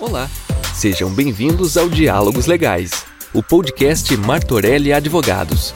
Olá, sejam bem-vindos ao Diálogos Legais, o podcast Martorelli Advogados.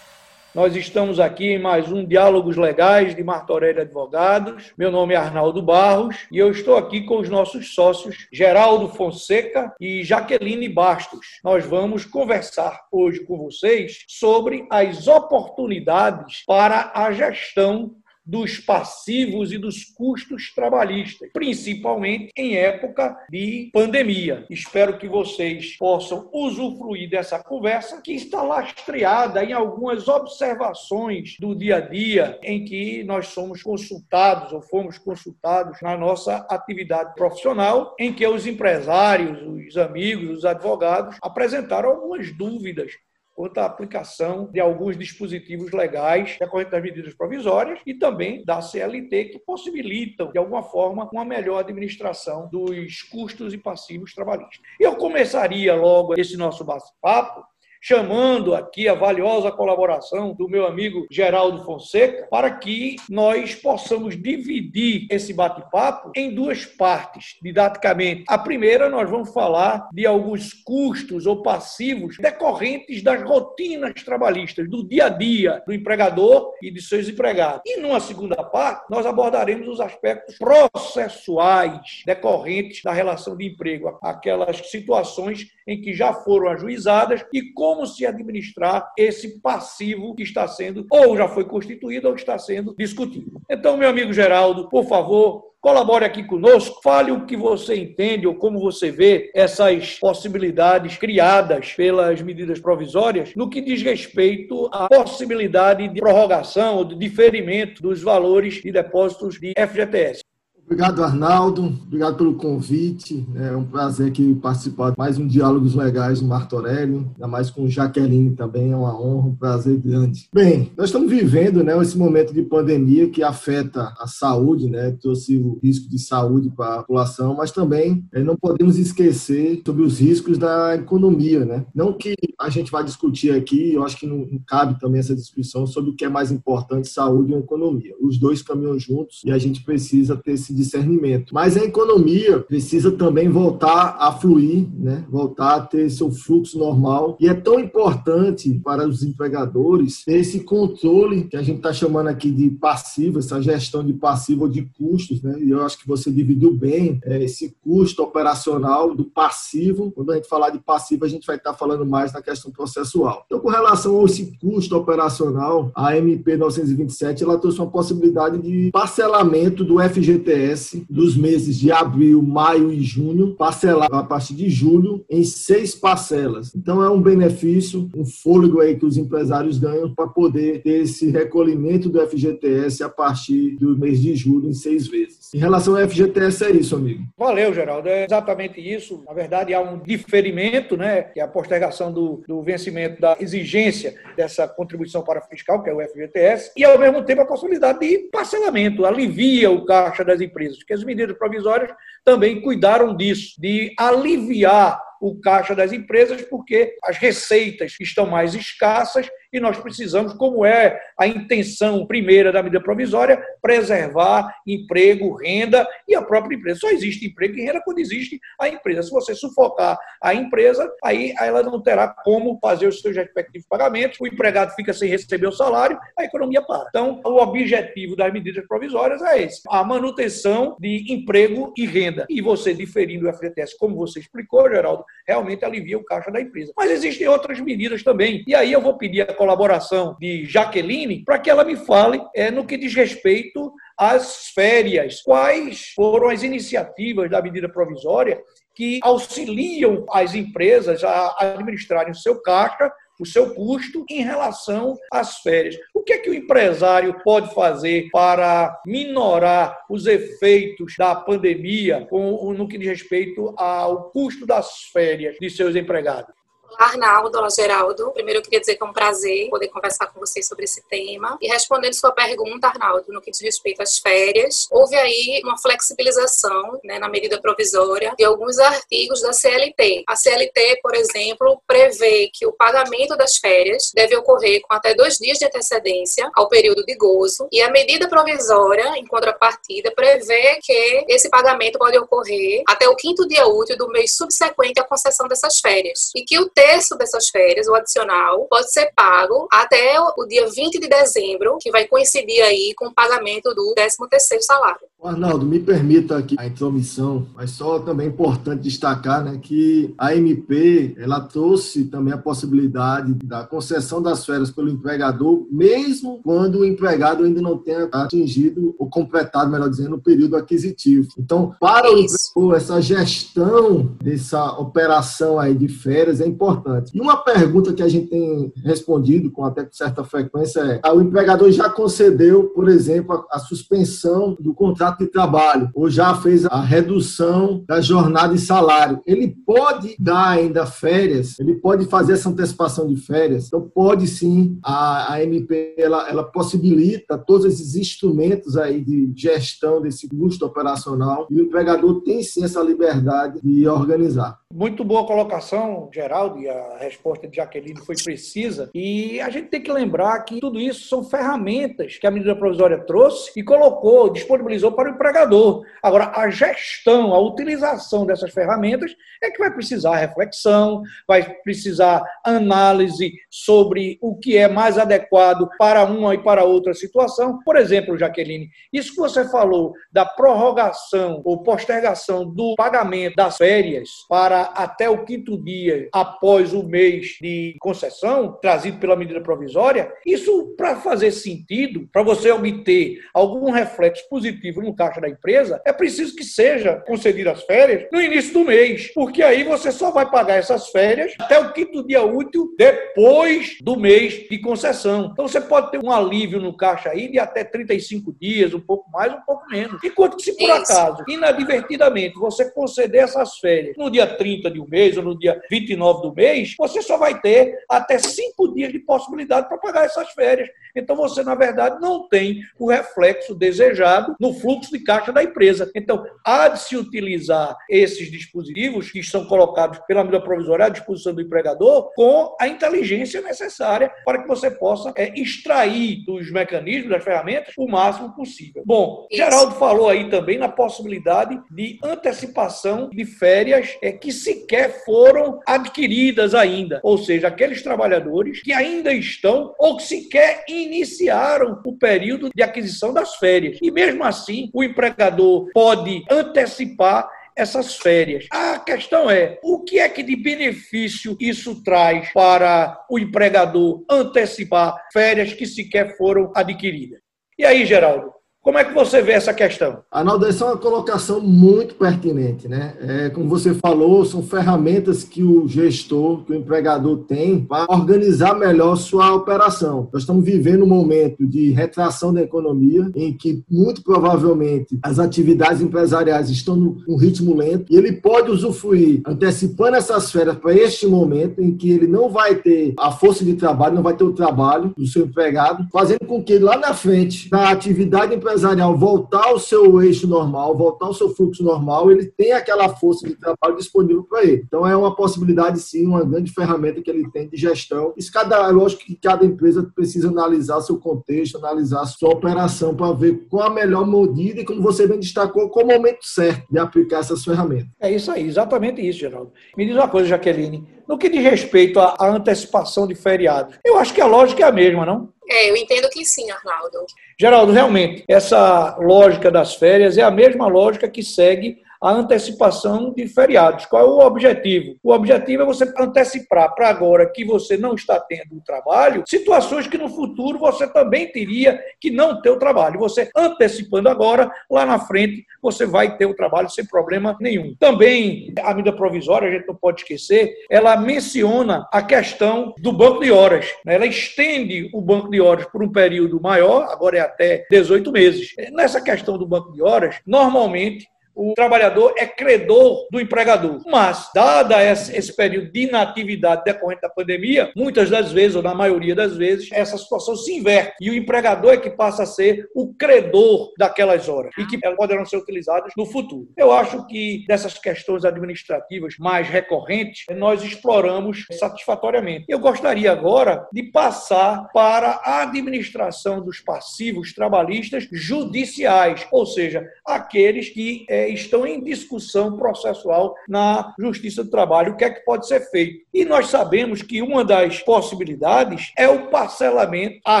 Nós estamos aqui em mais um Diálogos Legais de Martorelli Advogados. Meu nome é Arnaldo Barros e eu estou aqui com os nossos sócios Geraldo Fonseca e Jaqueline Bastos. Nós vamos conversar hoje com vocês sobre as oportunidades para a gestão dos passivos e dos custos trabalhistas, principalmente em época de pandemia. Espero que vocês possam usufruir dessa conversa que está lastreada em algumas observações do dia a dia em que nós somos consultados ou fomos consultados na nossa atividade profissional, em que os empresários, os amigos, os advogados apresentaram algumas dúvidas quanto à aplicação de alguns dispositivos legais decorrentes das medidas provisórias e também da CLT, que possibilitam, de alguma forma, uma melhor administração dos custos e passivos trabalhistas. Eu começaria logo esse nosso bate-papo chamando aqui a valiosa colaboração do meu amigo Geraldo Fonseca para que nós possamos dividir esse bate-papo em duas partes, didaticamente. A primeira, nós vamos falar de alguns custos ou passivos decorrentes das rotinas trabalhistas, do dia a dia do empregador e de seus empregados. E numa segunda parte, nós abordaremos os aspectos processuais decorrentes da relação de emprego, aquelas situações em que já foram ajuizadas e como se administrar esse passivo que está sendo, ou já foi constituído, ou está sendo discutido. Então, meu amigo Geraldo, por favor, Colabore aqui conosco, fale o que você entende ou como você vê essas possibilidades criadas pelas medidas provisórias no que diz respeito à possibilidade de prorrogação ou de diferimento dos valores de depósitos de FGTS. Obrigado, Arnaldo. Obrigado pelo convite. É um prazer aqui participar de mais um Diálogos Legais no Martorelli, ainda mais com Jaqueline também. É uma honra, um prazer grande. Bem, nós estamos vivendo né, esse momento de pandemia que afeta a saúde, né, trouxe o risco de saúde para a população, mas também é, não podemos esquecer sobre os riscos da economia. Né? Não que a gente vai discutir aqui, eu acho que não, não cabe também essa discussão sobre o que é mais importante, saúde ou economia. Os dois caminham juntos e a gente precisa ter esse discernimento. Mas a economia precisa também voltar a fluir, né? voltar a ter seu fluxo normal. E é tão importante para os empregadores ter esse controle que a gente está chamando aqui de passivo, essa gestão de passivo ou de custos. Né? E eu acho que você dividiu bem é, esse custo operacional do passivo. Quando a gente falar de passivo, a gente vai estar tá falando mais na questão processual. Então, com relação a esse custo operacional, a MP 927 ela trouxe uma possibilidade de parcelamento do FGTS dos meses de abril, maio e junho, parcelado a partir de julho em seis parcelas. Então é um benefício, um fôlego aí que os empresários ganham para poder ter esse recolhimento do FGTS a partir do mês de julho em seis vezes. Em relação ao FGTS é isso, amigo. Valeu, Geraldo. É exatamente isso. Na verdade, há um diferimento, né, que é a postergação do, do vencimento da exigência dessa contribuição para fiscal, que é o FGTS, e ao mesmo tempo a possibilidade de parcelamento, alivia o caixa das empresas empresas, porque as medidas provisórias também cuidaram disso, de aliviar o caixa das empresas, porque as receitas estão mais escassas e nós precisamos, como é a intenção primeira da medida provisória, preservar emprego, renda e a própria empresa. Só existe emprego e renda quando existe a empresa. Se você sufocar a empresa, aí ela não terá como fazer os seus respectivos pagamentos, o empregado fica sem receber o salário, a economia para. Então, o objetivo das medidas provisórias é esse: a manutenção de emprego e renda. E você diferindo o FGTS, como você explicou, Geraldo, realmente alivia o caixa da empresa. Mas existem outras medidas também. E aí eu vou pedir a colaboração de Jaqueline para que ela me fale é, no que diz respeito às férias. Quais foram as iniciativas da medida provisória que auxiliam as empresas a administrarem o seu caixa o seu custo em relação às férias. O que é que o empresário pode fazer para minorar os efeitos da pandemia no que diz respeito ao custo das férias de seus empregados? Olá, Arnaldo. Olá, Geraldo. Primeiro, eu queria dizer que é um prazer poder conversar com vocês sobre esse tema. E respondendo sua pergunta, Arnaldo, no que diz respeito às férias, houve aí uma flexibilização né, na medida provisória de alguns artigos da CLT. A CLT, por exemplo, prevê que o pagamento das férias deve ocorrer com até dois dias de antecedência ao período de gozo. E a medida provisória, em contrapartida, prevê que esse pagamento pode ocorrer até o quinto dia útil do mês subsequente à concessão dessas férias. E que o terço dessas férias, o adicional, pode ser pago até o dia 20 de dezembro, que vai coincidir aí com o pagamento do 13º salário. Arnaldo, me permita aqui a intromissão, mas só também é importante destacar né, que a MP ela trouxe também a possibilidade da concessão das férias pelo empregador, mesmo quando o empregado ainda não tenha atingido ou completado, melhor dizendo, o período aquisitivo. Então, para o empregador, essa gestão dessa operação aí de férias é importante. E uma pergunta que a gente tem respondido com até certa frequência é: ah, o empregador já concedeu, por exemplo, a, a suspensão do contrato contrato de trabalho ou já fez a redução da jornada e salário, ele pode dar ainda férias, ele pode fazer essa antecipação de férias. Então, pode sim, a, a MP ela, ela possibilita todos esses instrumentos aí de gestão desse custo operacional e o empregador tem sim essa liberdade de organizar. Muito boa colocação, Geraldo, e a resposta de Jaqueline foi precisa. E a gente tem que lembrar que tudo isso são ferramentas que a medida provisória trouxe e colocou, disponibilizou para o empregador. Agora, a gestão, a utilização dessas ferramentas é que vai precisar reflexão, vai precisar análise sobre o que é mais adequado para uma e para outra situação. Por exemplo, Jaqueline, isso que você falou da prorrogação ou postergação do pagamento das férias para até o quinto dia após o mês de concessão, trazido pela medida provisória, isso, para fazer sentido, para você obter algum reflexo positivo no caixa da empresa, é preciso que seja concedidas as férias no início do mês, porque aí você só vai pagar essas férias até o quinto dia útil depois do mês de concessão. Então você pode ter um alívio no caixa aí de até 35 dias, um pouco mais, um pouco menos. Enquanto que se por acaso, inadvertidamente, você conceder essas férias no dia 30 30 de um mês ou no dia 29 do mês, você só vai ter até cinco dias de possibilidade para pagar essas férias. Então você, na verdade, não tem o reflexo desejado no fluxo de caixa da empresa. Então, há de se utilizar esses dispositivos que são colocados pela medida provisória à disposição do empregador com a inteligência necessária para que você possa é, extrair dos mecanismos, das ferramentas, o máximo possível. Bom, Isso. Geraldo falou aí também na possibilidade de antecipação de férias é, que sequer foram adquiridas ainda. Ou seja, aqueles trabalhadores que ainda estão ou que sequer iniciaram o período de aquisição das férias. E mesmo assim, o empregador pode antecipar essas férias. A questão é, o que é que de benefício isso traz para o empregador antecipar férias que sequer foram adquiridas? E aí, Geraldo, como é que você vê essa questão? Arnaldo, essa é uma colocação muito pertinente, né? É, como você falou, são ferramentas que o gestor, que o empregador tem para organizar melhor sua operação. Nós estamos vivendo um momento de retração da economia, em que muito provavelmente as atividades empresariais estão num ritmo lento e ele pode usufruir, antecipando essas férias para este momento em que ele não vai ter a força de trabalho, não vai ter o trabalho do seu empregado, fazendo com que lá na frente, na atividade empresarial, empresarial voltar ao seu eixo normal, voltar ao seu fluxo normal, ele tem aquela força de trabalho disponível para ele. Então é uma possibilidade sim, uma grande ferramenta que ele tem de gestão. Isso cada, é lógico que cada empresa precisa analisar seu contexto, analisar sua operação para ver qual a melhor medida e como você bem destacou, qual o momento certo de aplicar essas ferramentas. É isso aí, exatamente isso, Geraldo. Me diz uma coisa, Jaqueline. No que diz respeito à antecipação de feriados, eu acho que a lógica é a mesma, não? É, eu entendo que sim, Arnaldo. Geraldo, realmente, essa lógica das férias é a mesma lógica que segue a antecipação de feriados. Qual é o objetivo? O objetivo é você antecipar para agora que você não está tendo o trabalho, situações que no futuro você também teria que não ter o trabalho. Você antecipando agora, lá na frente você vai ter o trabalho sem problema nenhum. Também a medida provisória, a gente não pode esquecer, ela menciona a questão do banco de horas. Né? Ela estende o banco de horas por um período maior, agora é até 18 meses. Nessa questão do banco de horas, normalmente o trabalhador é credor do empregador. Mas, dada esse período de inatividade decorrente da pandemia, muitas das vezes, ou na maioria das vezes, essa situação se inverte e o empregador é que passa a ser o credor daquelas horas e que poderão ser utilizadas no futuro. Eu acho que dessas questões administrativas mais recorrentes, nós exploramos satisfatoriamente. Eu gostaria agora de passar para a administração dos passivos trabalhistas judiciais, ou seja, aqueles que é, estão em discussão processual na Justiça do Trabalho, o que é que pode ser feito. E nós sabemos que uma das possibilidades é o parcelamento a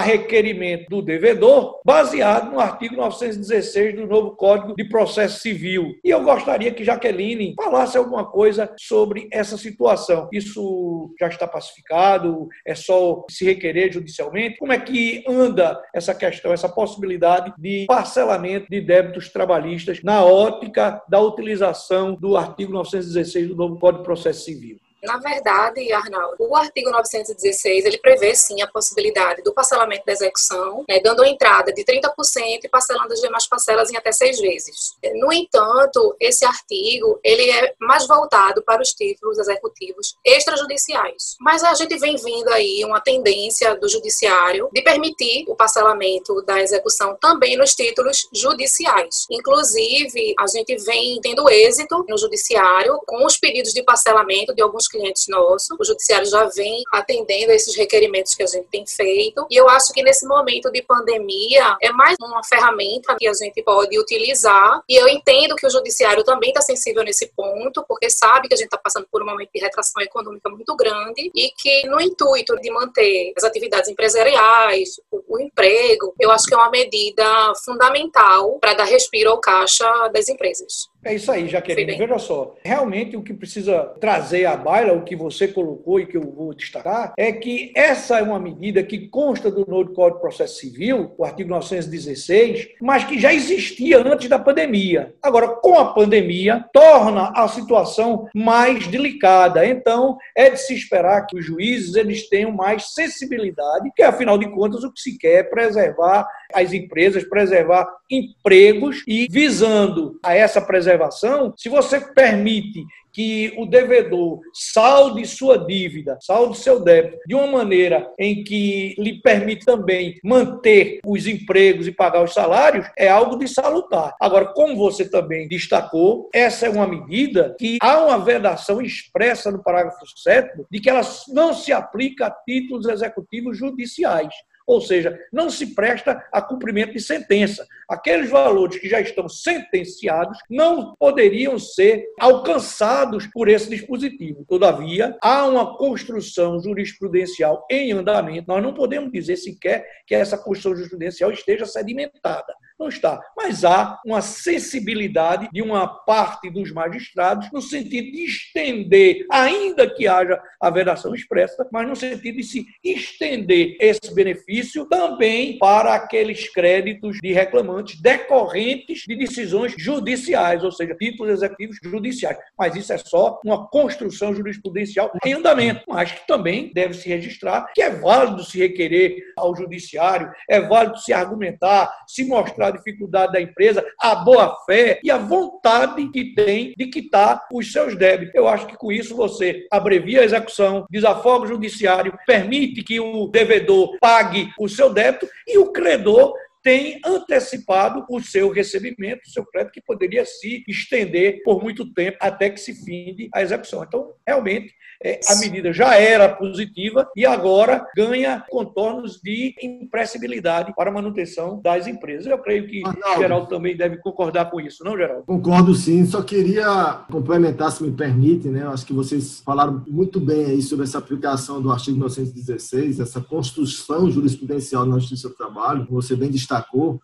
requerimento do devedor, baseado no artigo 916 do novo Código de Processo Civil. E eu gostaria que Jaqueline falasse alguma coisa sobre essa situação. Isso já está pacificado? É só se requerer judicialmente? Como é que anda essa questão, essa possibilidade de parcelamento de débitos trabalhistas na ótica da utilização do artigo 916 do novo Código de Processo Civil? Na verdade, Arnaldo, o artigo 916 ele prevê sim a possibilidade do parcelamento da execução, né, dando entrada de 30% e parcelando as demais parcelas em até seis vezes. No entanto, esse artigo ele é mais voltado para os títulos executivos extrajudiciais. Mas a gente vem vendo aí uma tendência do judiciário de permitir o parcelamento da execução também nos títulos judiciais. Inclusive, a gente vem tendo êxito no judiciário com os pedidos de parcelamento de alguns clientes nossos. O judiciário já vem atendendo a esses requerimentos que a gente tem feito. E eu acho que nesse momento de pandemia é mais uma ferramenta que a gente pode utilizar. E eu entendo que o judiciário também está sensível nesse ponto, porque sabe que a gente está passando por um momento de retração econômica muito grande e que no intuito de manter as atividades empresariais, o, emprego, eu acho que é uma medida fundamental para dar respiro ao caixa das empresas. É isso aí, Jaqueline. Veja só, realmente o que precisa trazer à baila, o que você colocou e que eu vou destacar, é que essa é uma medida que consta do novo Código de Processo Civil, o artigo 916, mas que já existia antes da pandemia. Agora, com a pandemia, torna a situação mais delicada. Então, é de se esperar que os juízes eles tenham mais sensibilidade, que afinal de contas o que se quer é preservar as empresas, preservar empregos e visando a essa preservação preservação, se você permite que o devedor salde sua dívida, salde seu débito de uma maneira em que lhe permite também manter os empregos e pagar os salários, é algo de salutar. Agora, como você também destacou, essa é uma medida que há uma vedação expressa no parágrafo 7 de que ela não se aplica a títulos executivos judiciais ou seja, não se presta a cumprimento de sentença. Aqueles valores que já estão sentenciados não poderiam ser alcançados por esse dispositivo. Todavia, há uma construção jurisprudencial em andamento. Nós não podemos dizer sequer que essa construção jurisprudencial esteja sedimentada. Não está. Mas há uma sensibilidade de uma parte dos magistrados no sentido de estender, ainda que haja a vedação expressa, mas no sentido de se estender esse benefício também para aqueles créditos de reclamantes decorrentes de decisões judiciais, ou seja, títulos executivos judiciais. Mas isso é só uma construção jurisprudencial em andamento, mas que também deve se registrar que é válido se requerer ao judiciário, é válido se argumentar, se mostrar a dificuldade da empresa, a boa-fé e a vontade que tem de quitar os seus débitos. Eu acho que com isso você abrevia a execução, desafoga o judiciário, permite que o devedor pague o seu débito e o credor tem antecipado o seu recebimento, o seu crédito, que poderia se estender por muito tempo até que se finde a execução. Então, realmente, é, a medida já era positiva e agora ganha contornos de impressibilidade para a manutenção das empresas. Eu creio que o Geraldo também deve concordar com isso, não, Geraldo? Concordo sim, só queria complementar, se me permite, né? Eu acho que vocês falaram muito bem aí sobre essa aplicação do artigo 916, essa construção jurisprudencial na Justiça do Trabalho, você bem destacou,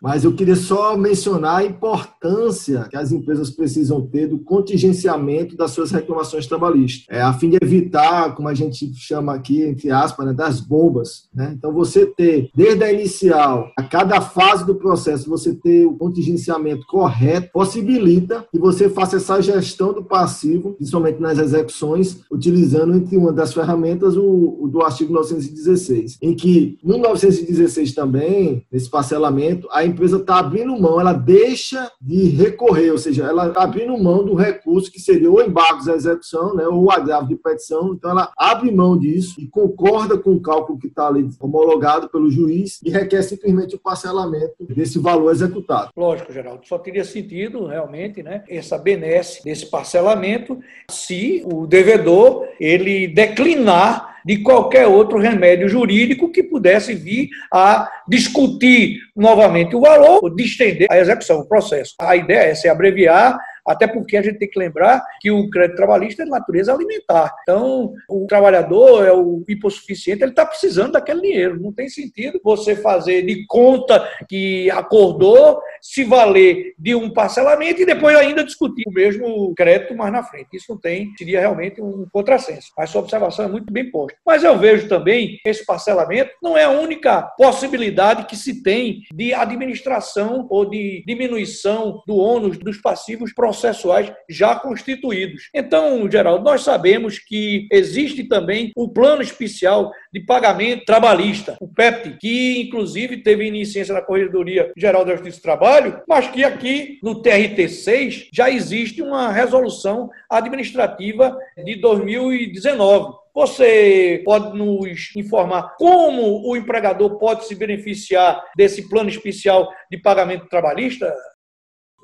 mas eu queria só mencionar a importância que as empresas precisam ter do contingenciamento das suas reclamações trabalhistas, é, a fim de evitar evitar, como a gente chama aqui, entre aspas, né, das bombas. Né? Então, você ter, desde a inicial, a cada fase do processo, você ter o contingenciamento correto, possibilita que você faça essa gestão do passivo, principalmente nas execuções, utilizando entre uma das ferramentas o, o do artigo 916, em que no 916 também, nesse parcelamento parcelamento, a empresa está abrindo mão, ela deixa de recorrer, ou seja, ela está abrindo mão do recurso que seria o embargo da execução, né, ou o agravo de petição. Então, ela abre mão disso e concorda com o cálculo que está ali homologado pelo juiz e requer simplesmente o parcelamento desse valor executado. Lógico, Geraldo, só teria sentido realmente né, essa benesse desse parcelamento se o devedor ele declinar de qualquer outro remédio jurídico que pudesse vir a discutir novamente o valor ou de estender a execução, o processo. A ideia é se abreviar até porque a gente tem que lembrar que o crédito trabalhista é de natureza alimentar. Então, o trabalhador é o hipossuficiente, ele está precisando daquele dinheiro. Não tem sentido você fazer de conta que acordou, se valer de um parcelamento e depois ainda discutir o mesmo crédito mais na frente. Isso não tem, seria realmente um contrassenso. A sua observação é muito bem posta. Mas eu vejo também que esse parcelamento não é a única possibilidade que se tem de administração ou de diminuição do ônus dos passivos processuais já constituídos. Então, Geraldo, nós sabemos que existe também o plano especial de pagamento trabalhista, o PEPT, que inclusive teve iniciência na Corregedoria Geral da Justiça do Trabalho, mas que aqui no TRT6 já existe uma resolução administrativa de 2019. Você pode nos informar como o empregador pode se beneficiar desse plano especial de pagamento trabalhista?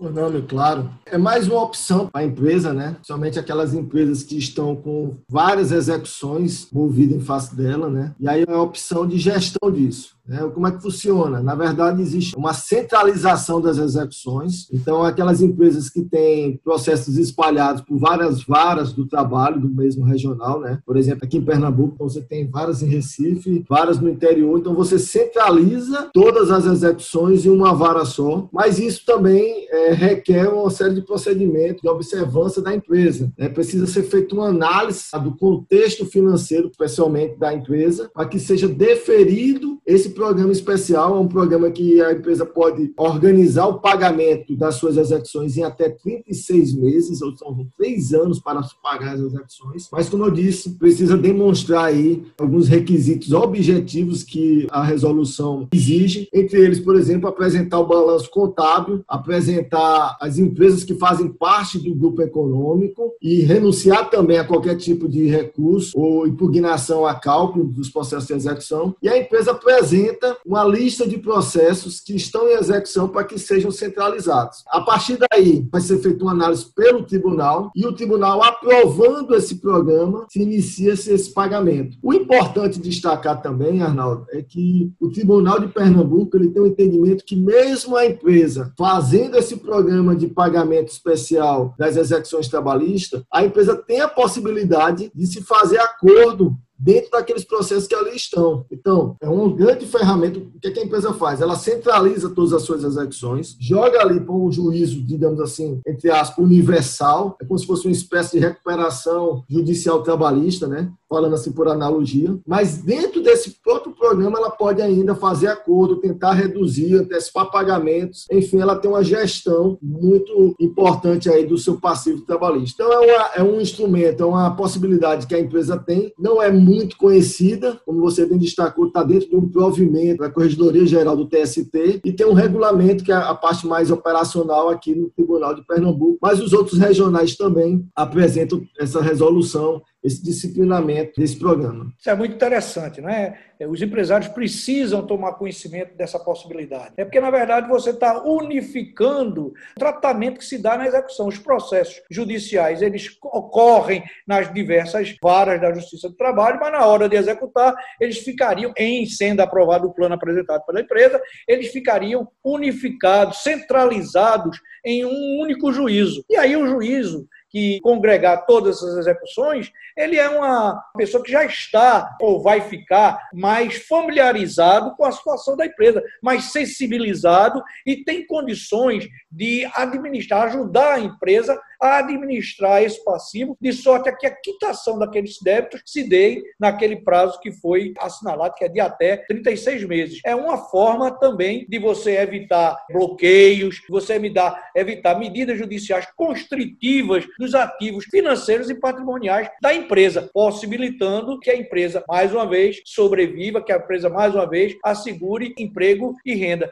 O nome, claro. É mais uma opção para a empresa, né? Somente aquelas empresas que estão com várias execuções movidas em face dela, né? E aí é a opção de gestão disso. Né? Como é que funciona? Na verdade, existe uma centralização das execuções. Então, aquelas empresas que têm processos espalhados por várias varas do trabalho do mesmo regional, né? Por exemplo, aqui em Pernambuco, então você tem várias em Recife, várias no interior. Então, você centraliza todas as execuções em uma vara só. Mas isso também é, requer uma série de procedimentos de observância da empresa. Né? Precisa ser feita uma análise do contexto financeiro, especialmente da empresa, para que seja deferido esse programa especial é um programa que a empresa pode organizar o pagamento das suas execuções em até 36 meses, ou são três anos para pagar as execuções. Mas, como eu disse, precisa demonstrar aí alguns requisitos objetivos que a resolução exige. Entre eles, por exemplo, apresentar o balanço contábil, apresentar as empresas que fazem parte do grupo econômico e renunciar também a qualquer tipo de recurso ou impugnação a cálculo dos processos de execução. E a empresa apresenta apresenta uma lista de processos que estão em execução para que sejam centralizados. A partir daí, vai ser feita uma análise pelo tribunal e o tribunal aprovando esse programa, se inicia-se esse pagamento. O importante destacar também, Arnaldo, é que o Tribunal de Pernambuco ele tem um entendimento que mesmo a empresa fazendo esse programa de pagamento especial das execuções trabalhistas, a empresa tem a possibilidade de se fazer acordo dentro daqueles processos que ali estão. Então, é uma grande ferramenta. O que, é que a empresa faz? Ela centraliza todas as suas execuções, joga ali para um juízo, digamos assim, entre aspas, universal, é como se fosse uma espécie de recuperação judicial trabalhista, né? falando assim por analogia, mas dentro desse próprio programa ela pode ainda fazer acordo, tentar reduzir, antecipar pagamentos, enfim, ela tem uma gestão muito importante aí do seu passivo trabalhista. Então é, uma, é um instrumento, é uma possibilidade que a empresa tem, não é muito conhecida, como você bem destacou, está dentro de um provimento da Corregedoria Geral do TST e tem um regulamento que é a parte mais operacional aqui no Tribunal de Pernambuco, mas os outros regionais também apresentam essa resolução esse disciplinamento desse programa. Isso é muito interessante, não é? é os empresários precisam tomar conhecimento dessa possibilidade. É porque, na verdade, você está unificando o tratamento que se dá na execução. Os processos judiciais, eles ocorrem nas diversas varas da Justiça do Trabalho, mas na hora de executar, eles ficariam, em sendo aprovado o plano apresentado pela empresa, eles ficariam unificados, centralizados em um único juízo. E aí o juízo que congregar todas essas execuções, ele é uma pessoa que já está ou vai ficar mais familiarizado com a situação da empresa, mais sensibilizado e tem condições de administrar, ajudar a empresa a administrar esse passivo, de sorte a que a quitação daqueles débitos se dê naquele prazo que foi assinalado, que é de até 36 meses. É uma forma também de você evitar bloqueios, você evitar, evitar medidas judiciais constritivas dos ativos financeiros e patrimoniais da empresa, possibilitando que a empresa, mais uma vez, sobreviva, que a empresa, mais uma vez, assegure emprego e renda.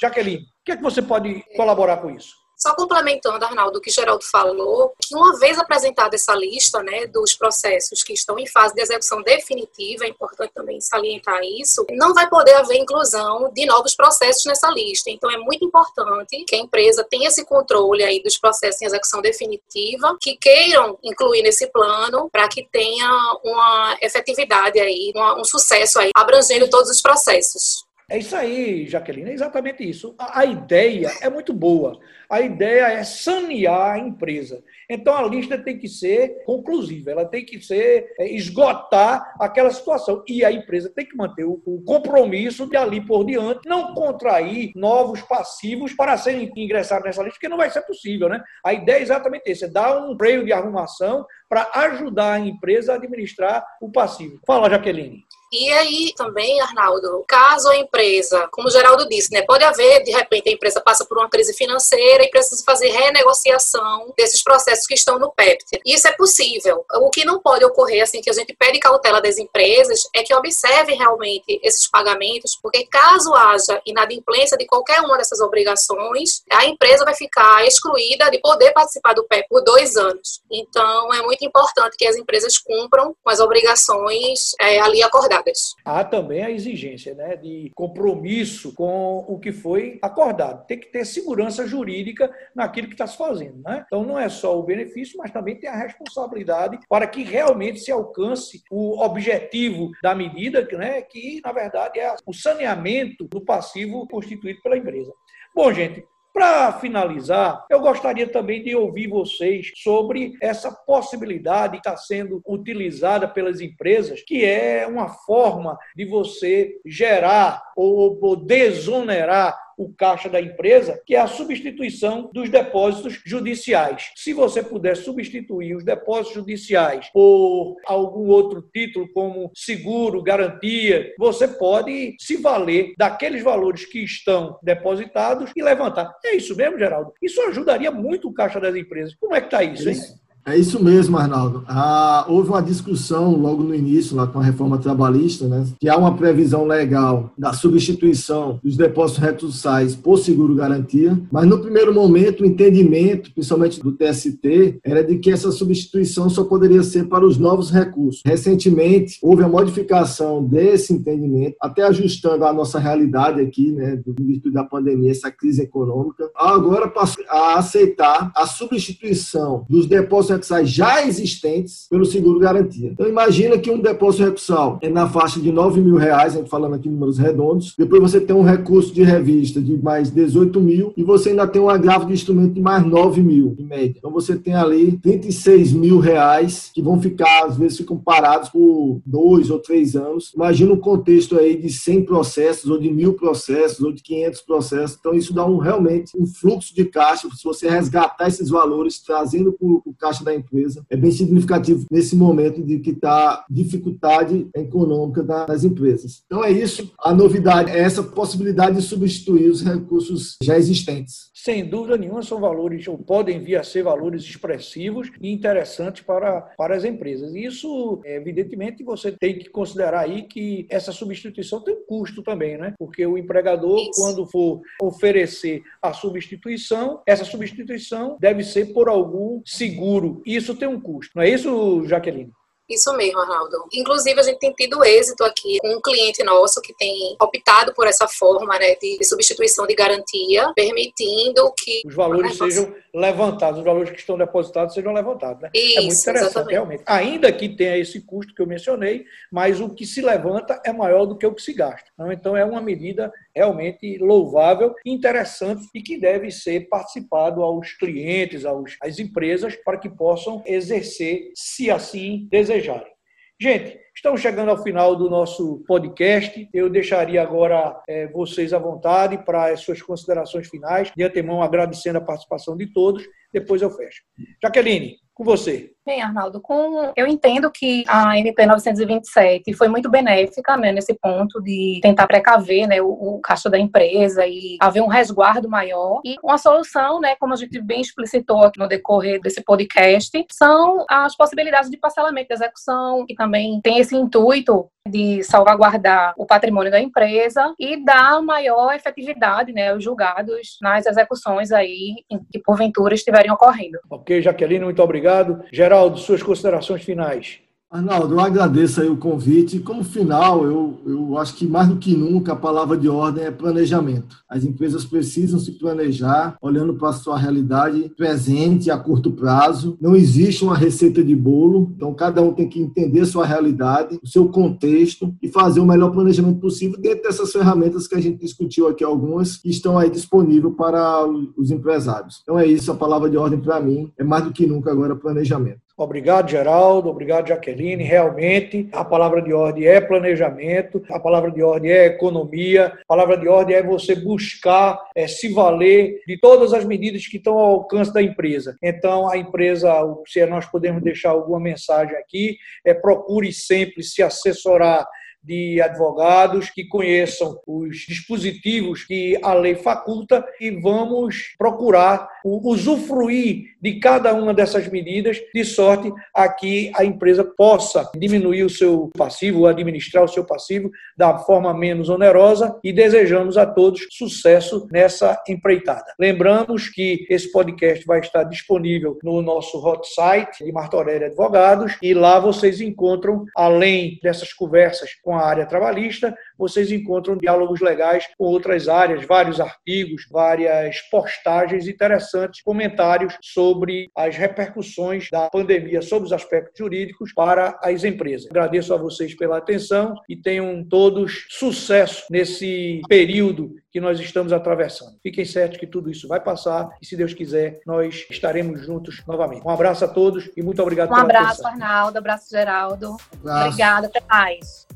Jaqueline, o que é que você pode colaborar com isso? Só complementando, Arnaldo, o que Geraldo falou, que uma vez apresentada essa lista né, dos processos que estão em fase de execução definitiva, é importante também salientar isso, não vai poder haver inclusão de novos processos nessa lista. Então, é muito importante que a empresa tenha esse controle aí dos processos em execução definitiva, que queiram incluir nesse plano para que tenha uma efetividade aí, um sucesso aí, abrangendo todos os processos. É isso aí, Jaqueline, é exatamente isso. A, a, ideia é muito boa. A ideia é sanear a empresa. Então a lista tem que ser conclusiva, ela tem que ser é, esgotar aquela situação. E a empresa tem que manter o, o, compromisso de ali por diante não contrair novos passivos para serem ingressados nessa lista, porque não vai ser possível, né? A ideia é exatamente essa, é dar um freio de arrumação para ajudar a empresa a administrar o passivo. Fala, Jaqueline. E aí também, Arnaldo, caso a empresa, como o Geraldo disse, né, pode haver, de repente, a empresa passa por uma crise financeira e precisa fazer renegociação desses processos que estão no PEPT. Isso é possível. O que não pode ocorrer, assim, que a gente pede cautela das empresas, é que observem realmente esses pagamentos, porque caso haja inadimplência de qualquer uma dessas obrigações, a empresa vai ficar excluída de poder participar do PEP por dois anos. Então, é muito importante que as empresas cumpram com as obrigações é, ali acordadas Há também a exigência né, de compromisso com o que foi acordado. Tem que ter segurança jurídica naquilo que está se fazendo. Né? Então, não é só o benefício, mas também tem a responsabilidade para que realmente se alcance o objetivo da medida, né, que, na verdade, é o saneamento do passivo constituído pela empresa. Bom, gente, para finalizar, eu gostaria também de ouvir vocês sobre essa possibilidade que está sendo utilizada pelas empresas, que é uma forma de você gerar ou desonerar o caixa da empresa, que é a substituição dos depósitos judiciais. Se você puder substituir os depósitos judiciais por algum outro título, como seguro, garantia, você pode se valer daqueles valores que estão depositados e levantar. É isso mesmo, Geraldo? Isso ajudaria muito o caixa das empresas. Como é que está isso, hein? É isso mesmo, Arnaldo. Ah, houve uma discussão logo no início, lá com a reforma trabalhista, né, que há uma previsão legal da substituição dos depósitos recursais por seguro-garantia, mas no primeiro momento o entendimento, principalmente do TST, era de que essa substituição só poderia ser para os novos recursos. Recentemente, houve a modificação desse entendimento, até ajustando a nossa realidade aqui, né, do virtude da pandemia, essa crise econômica. Agora passou a aceitar a substituição dos depósitos recursais já existentes pelo seguro garantia. Então imagina que um depósito recursal é na faixa de 9 mil reais, falando aqui em números redondos, depois você tem um recurso de revista de mais 18 mil e você ainda tem um agravo de instrumento de mais 9 mil, em média. Então você tem ali 36 mil reais que vão ficar, às vezes ficam parados por dois ou três anos. Imagina um contexto aí de 100 processos ou de mil processos ou de 500 processos. Então isso dá um, realmente um fluxo de caixa, se você resgatar esses valores, trazendo para o caixa da empresa é bem significativo nesse momento de que está dificuldade econômica das empresas. Então é isso. A novidade é essa possibilidade de substituir os recursos já existentes. Sem dúvida nenhuma, são valores, ou podem vir a ser valores expressivos e interessantes para, para as empresas. Isso, evidentemente, você tem que considerar aí que essa substituição tem um custo também, né? Porque o empregador, isso. quando for oferecer a substituição, essa substituição deve ser por algum seguro isso tem um custo. Não é isso, Jaqueline? Isso mesmo, Arnaldo. Inclusive, a gente tem tido êxito aqui com um cliente nosso que tem optado por essa forma né, de, substituição de garantia, permitindo que. Os valores sejam levantados, os valores que estão depositados sejam levantados. Né? Isso, é muito interessante, exatamente. realmente. Ainda que tenha esse custo que eu mencionei, mas o que se levanta é maior do que o que se gasta. Então, é uma medida realmente louvável, interessante e que deve ser participado aos clientes, aos, às empresas, para que possam exercer, se assim desejarem. Gente, estamos chegando ao final do nosso podcast. Eu deixaria agora é, vocês à vontade para as suas considerações finais. De antemão, agradecendo a participação de todos. Depois eu fecho. Jaqueline, com você. Bem, Arnaldo, com... eu entendo que a MP 927 foi muito benéfica né, nesse ponto de tentar precaver né, o, o caixa da empresa e haver um resguardo maior. E uma solução, né, como a gente bem explicitou aqui no decorrer desse podcast, são as possibilidades de parcelamento de execução, que também tem esse intuito de salvaguardar o patrimônio da empresa e dar maior efetividade né, aos julgados nas execuções aí que porventura estiverem ocorrendo. Ok, Jaqueline, muito obrigado. Geraldo, suas considerações finais. Arnaldo, eu agradeço aí o convite. Como final, eu, eu acho que mais do que nunca a palavra de ordem é planejamento. As empresas precisam se planejar olhando para a sua realidade presente a curto prazo. Não existe uma receita de bolo, então cada um tem que entender sua realidade, o seu contexto e fazer o melhor planejamento possível dentro dessas ferramentas que a gente discutiu aqui, algumas que estão aí disponíveis para os empresários. Então é isso, a palavra de ordem para mim é mais do que nunca agora planejamento. Obrigado, Geraldo. Obrigado, Jaqueline. Realmente, a palavra de ordem é planejamento, a palavra de ordem é economia, a palavra de ordem é você buscar é, se valer de todas as medidas que estão ao alcance da empresa. Então, a empresa, se nós podemos deixar alguma mensagem aqui, é procure sempre se assessorar de advogados que conheçam os dispositivos que a lei faculta e vamos procurar usufruir de cada uma dessas medidas de sorte a que a empresa possa diminuir o seu passivo, administrar o seu passivo da forma menos onerosa e desejamos a todos sucesso nessa empreitada. Lembramos que esse podcast vai estar disponível no nosso hot site de Martorelli Advogados e lá vocês encontram, além dessas conversas com a área trabalhista, vocês encontram diálogos legais com outras áreas, vários artigos, várias postagens interessantes, comentários sobre as repercussões da pandemia sobre os aspectos jurídicos para as empresas. Agradeço a vocês pela atenção e tenham todos sucesso nesse período que nós estamos atravessando. Fiquem certos que tudo isso vai passar e, se Deus quiser, nós estaremos juntos novamente. Um abraço a todos e muito obrigado um pela abraço, atenção. Arnaldo. Abraço, Geraldo. Abraço. Obrigada. Até mais.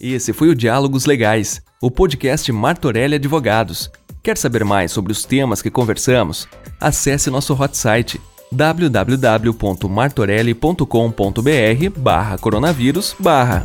Esse foi o Diálogos Legais, o podcast Martorelli Advogados. Quer saber mais sobre os temas que conversamos? Acesse nosso hot site www.martorelli.com.br barra coronavírus barra.